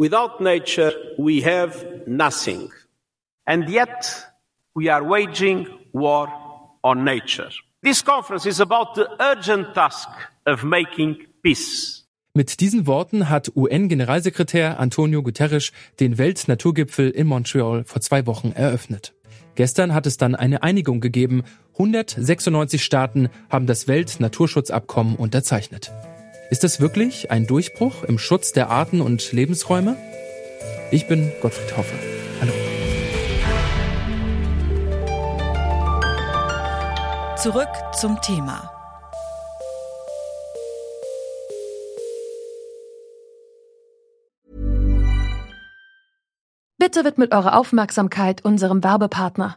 Without nature, we have nothing. And yet, we are waging war on nature. This conference is about the urgent task of making peace. Mit diesen Worten hat UN-Generalsekretär Antonio Guterres den Weltnaturgipfel in Montreal vor zwei Wochen eröffnet. Gestern hat es dann eine Einigung gegeben. 196 Staaten haben das Weltnaturschutzabkommen unterzeichnet. Ist das wirklich ein Durchbruch im Schutz der Arten und Lebensräume? Ich bin Gottfried Hoffe. Hallo. Zurück zum Thema. Bitte widmet eure Aufmerksamkeit unserem Werbepartner.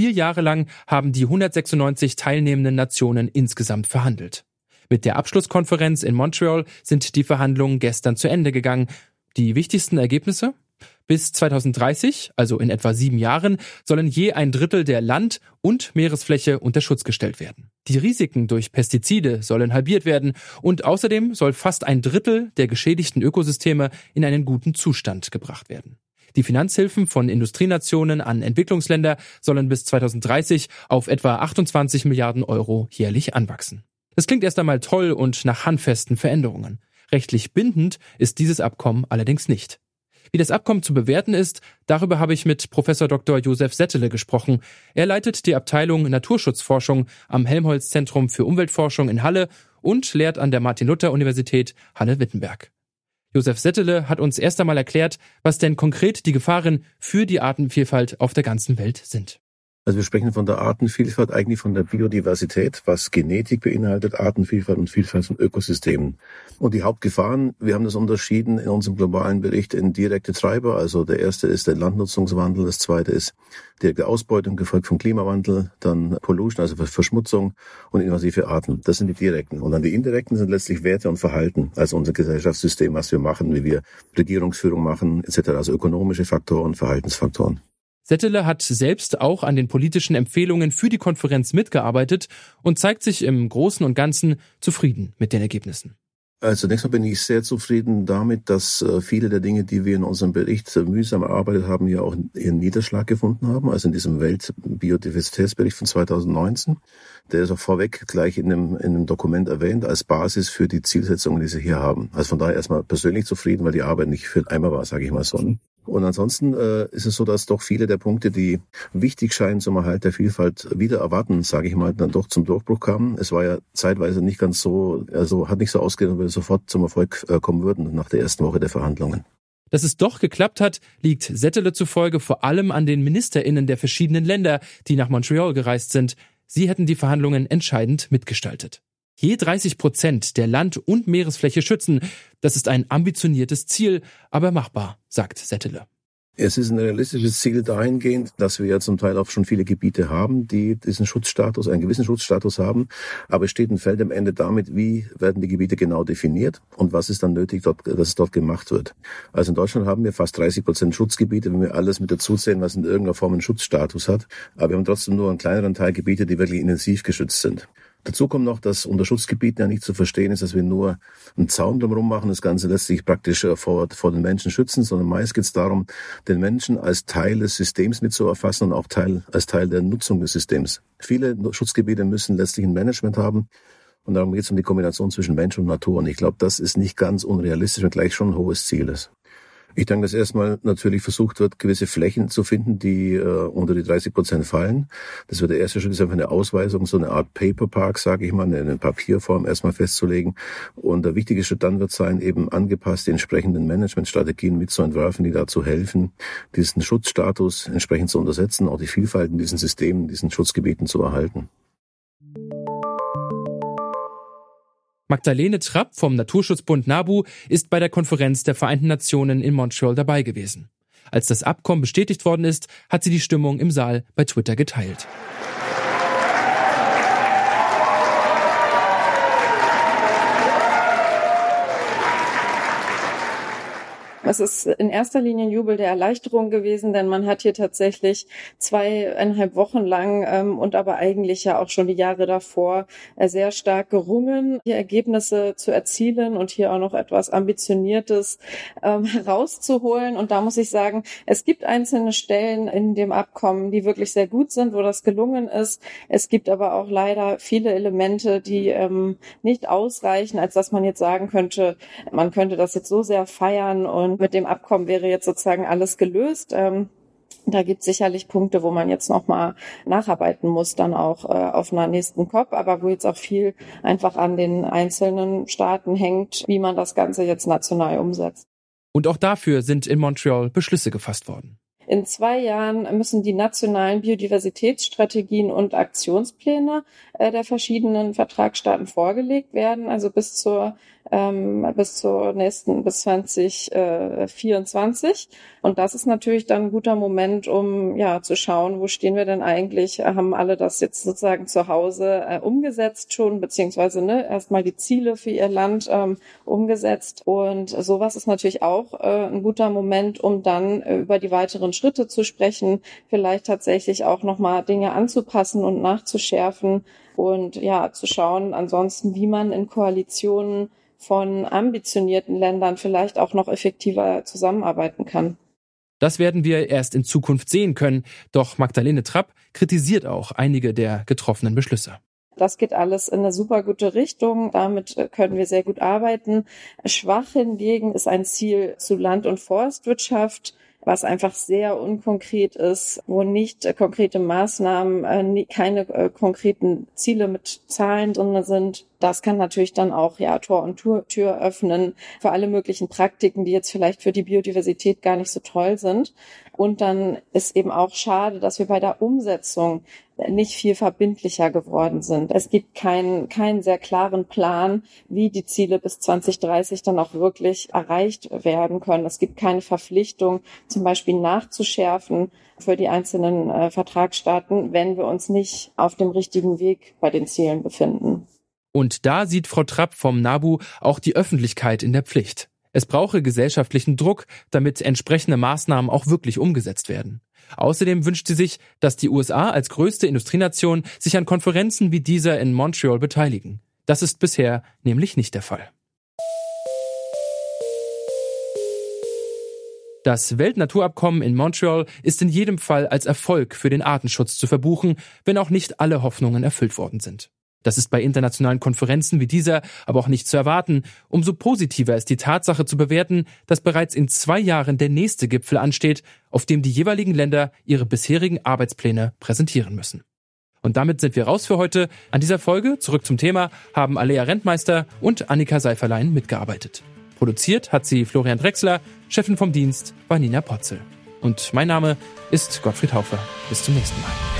Vier Jahre lang haben die 196 teilnehmenden Nationen insgesamt verhandelt. Mit der Abschlusskonferenz in Montreal sind die Verhandlungen gestern zu Ende gegangen. Die wichtigsten Ergebnisse? Bis 2030, also in etwa sieben Jahren, sollen je ein Drittel der Land- und Meeresfläche unter Schutz gestellt werden. Die Risiken durch Pestizide sollen halbiert werden und außerdem soll fast ein Drittel der geschädigten Ökosysteme in einen guten Zustand gebracht werden. Die Finanzhilfen von Industrienationen an Entwicklungsländer sollen bis 2030 auf etwa 28 Milliarden Euro jährlich anwachsen. Das klingt erst einmal toll und nach handfesten Veränderungen. Rechtlich bindend ist dieses Abkommen allerdings nicht. Wie das Abkommen zu bewerten ist, darüber habe ich mit Professor Dr. Josef Settele gesprochen. Er leitet die Abteilung Naturschutzforschung am Helmholtz Zentrum für Umweltforschung in Halle und lehrt an der Martin-Luther-Universität Halle-Wittenberg. Josef Settele hat uns erst einmal erklärt, was denn konkret die Gefahren für die Artenvielfalt auf der ganzen Welt sind. Also wir sprechen von der Artenvielfalt, eigentlich von der Biodiversität, was Genetik beinhaltet, Artenvielfalt und Vielfalt von Ökosystemen. Und die Hauptgefahren, wir haben das unterschieden in unserem globalen Bericht in direkte Treiber. Also der erste ist der Landnutzungswandel, das zweite ist direkte Ausbeutung, gefolgt vom Klimawandel, dann Pollution, also Verschmutzung und invasive Arten. Das sind die direkten. Und dann die indirekten sind letztlich Werte und Verhalten, also unser Gesellschaftssystem, was wir machen, wie wir Regierungsführung machen, etc. Also ökonomische Faktoren, Verhaltensfaktoren. Settele hat selbst auch an den politischen Empfehlungen für die Konferenz mitgearbeitet und zeigt sich im Großen und Ganzen zufrieden mit den Ergebnissen. Also zunächst mal bin ich sehr zufrieden damit, dass äh, viele der Dinge, die wir in unserem Bericht mühsam erarbeitet haben, ja auch ihren Niederschlag gefunden haben. Also in diesem Weltbiodiversitätsbericht von 2019. Der ist auch vorweg gleich in einem, in einem Dokument erwähnt als Basis für die Zielsetzungen, die sie hier haben. Also von daher erstmal persönlich zufrieden, weil die Arbeit nicht für einmal war, sage ich mal so. Und ansonsten äh, ist es so, dass doch viele der Punkte, die wichtig scheinen zum Erhalt der Vielfalt, wieder erwarten, sage ich mal, dann doch zum Durchbruch kamen. Es war ja zeitweise nicht ganz so, also hat nicht so ausgesehen, weil wir sofort zum Erfolg äh, kommen würden nach der ersten Woche der Verhandlungen. Dass es doch geklappt hat, liegt Settele zufolge vor allem an den MinisterInnen der verschiedenen Länder, die nach Montreal gereist sind. Sie hätten die Verhandlungen entscheidend mitgestaltet je 30 Prozent der Land- und Meeresfläche schützen. Das ist ein ambitioniertes Ziel, aber machbar, sagt Settele. Es ist ein realistisches Ziel dahingehend, dass wir ja zum Teil auch schon viele Gebiete haben, die diesen Schutzstatus, einen gewissen Schutzstatus haben. Aber es steht ein Feld am Ende damit, wie werden die Gebiete genau definiert und was ist dann nötig, dort, dass es dort gemacht wird. Also in Deutschland haben wir fast 30 Prozent Schutzgebiete, wenn wir alles mit dazu zählen, was in irgendeiner Form einen Schutzstatus hat. Aber wir haben trotzdem nur einen kleineren Teil Gebiete, die wirklich intensiv geschützt sind. Dazu kommt noch, dass unter Schutzgebieten ja nicht zu verstehen ist, dass wir nur einen Zaun drumherum machen, das Ganze lässt sich praktisch äh, vor, vor den Menschen schützen, sondern meist geht es darum, den Menschen als Teil des Systems mit zu erfassen und auch Teil, als Teil der Nutzung des Systems. Viele Schutzgebiete müssen letztlich ein Management haben. Und darum geht es um die Kombination zwischen Mensch und Natur. Und ich glaube, das ist nicht ganz unrealistisch und gleich schon ein hohes Ziel ist. Ich denke, dass erstmal natürlich versucht wird, gewisse Flächen zu finden, die äh, unter die 30 Prozent fallen. Das wird der erste Schritt, ist einfach eine Ausweisung, so eine Art Paperpark, sage ich mal, eine, eine Papierform erstmal festzulegen. Und der wichtige Schritt dann wird sein, eben angepasst die entsprechenden Managementstrategien mitzuentwerfen, die dazu helfen, diesen Schutzstatus entsprechend zu untersetzen, auch die Vielfalt in diesen Systemen, in diesen Schutzgebieten zu erhalten. Magdalene Trapp vom Naturschutzbund NABU ist bei der Konferenz der Vereinten Nationen in Montreal dabei gewesen. Als das Abkommen bestätigt worden ist, hat sie die Stimmung im Saal bei Twitter geteilt. Es ist in erster Linie ein Jubel der Erleichterung gewesen, denn man hat hier tatsächlich zweieinhalb Wochen lang ähm, und aber eigentlich ja auch schon die Jahre davor äh, sehr stark gerungen, hier Ergebnisse zu erzielen und hier auch noch etwas Ambitioniertes ähm. Und da muss ich sagen, es gibt einzelne Stellen in dem Abkommen, die wirklich sehr gut sind, wo das gelungen ist. Es gibt aber auch leider viele Elemente, die ähm, nicht ausreichen, als dass man jetzt sagen könnte, man könnte das jetzt so sehr feiern und mit dem Abkommen wäre jetzt sozusagen alles gelöst. Ähm, da gibt es sicherlich Punkte, wo man jetzt nochmal nacharbeiten muss, dann auch äh, auf einer nächsten COP, aber wo jetzt auch viel einfach an den einzelnen Staaten hängt, wie man das Ganze jetzt national umsetzt. Und auch dafür sind in Montreal Beschlüsse gefasst worden. In zwei Jahren müssen die nationalen Biodiversitätsstrategien und Aktionspläne äh, der verschiedenen Vertragsstaaten vorgelegt werden, also bis zur ähm, bis zur nächsten, bis 2024. Und das ist natürlich dann ein guter Moment, um ja zu schauen, wo stehen wir denn eigentlich? Haben alle das jetzt sozusagen zu Hause äh, umgesetzt schon, beziehungsweise ne, erstmal die Ziele für ihr Land ähm, umgesetzt. Und sowas ist natürlich auch äh, ein guter Moment, um dann äh, über die weiteren Schritte zu sprechen, vielleicht tatsächlich auch nochmal Dinge anzupassen und nachzuschärfen und ja, zu schauen ansonsten, wie man in Koalitionen von ambitionierten Ländern vielleicht auch noch effektiver zusammenarbeiten kann. Das werden wir erst in Zukunft sehen können, doch Magdalene Trapp kritisiert auch einige der getroffenen Beschlüsse. Das geht alles in eine super gute Richtung. Damit können wir sehr gut arbeiten. Schwach hingegen ist ein Ziel zu Land- und Forstwirtschaft was einfach sehr unkonkret ist, wo nicht äh, konkrete Maßnahmen, äh, keine äh, konkreten Ziele mit Zahlen drin sind. Das kann natürlich dann auch ja Tor und Tür, Tür öffnen für alle möglichen Praktiken, die jetzt vielleicht für die Biodiversität gar nicht so toll sind. Und dann ist eben auch schade, dass wir bei der Umsetzung nicht viel verbindlicher geworden sind. Es gibt keinen, keinen sehr klaren Plan, wie die Ziele bis 2030 dann auch wirklich erreicht werden können. Es gibt keine Verpflichtung, zum Beispiel nachzuschärfen für die einzelnen äh, Vertragsstaaten, wenn wir uns nicht auf dem richtigen Weg bei den Zielen befinden. Und da sieht Frau Trapp vom NABU auch die Öffentlichkeit in der Pflicht. Es brauche gesellschaftlichen Druck, damit entsprechende Maßnahmen auch wirklich umgesetzt werden. Außerdem wünscht sie sich, dass die USA als größte Industrienation sich an Konferenzen wie dieser in Montreal beteiligen. Das ist bisher nämlich nicht der Fall. Das Weltnaturabkommen in Montreal ist in jedem Fall als Erfolg für den Artenschutz zu verbuchen, wenn auch nicht alle Hoffnungen erfüllt worden sind. Das ist bei internationalen Konferenzen wie dieser aber auch nicht zu erwarten. Umso positiver ist die Tatsache zu bewerten, dass bereits in zwei Jahren der nächste Gipfel ansteht, auf dem die jeweiligen Länder ihre bisherigen Arbeitspläne präsentieren müssen. Und damit sind wir raus für heute. An dieser Folge, zurück zum Thema, haben Alea Rentmeister und Annika Seiferlein mitgearbeitet. Produziert hat sie Florian Drexler, Chefin vom Dienst war Nina Potzel. Und mein Name ist Gottfried Haufer. Bis zum nächsten Mal.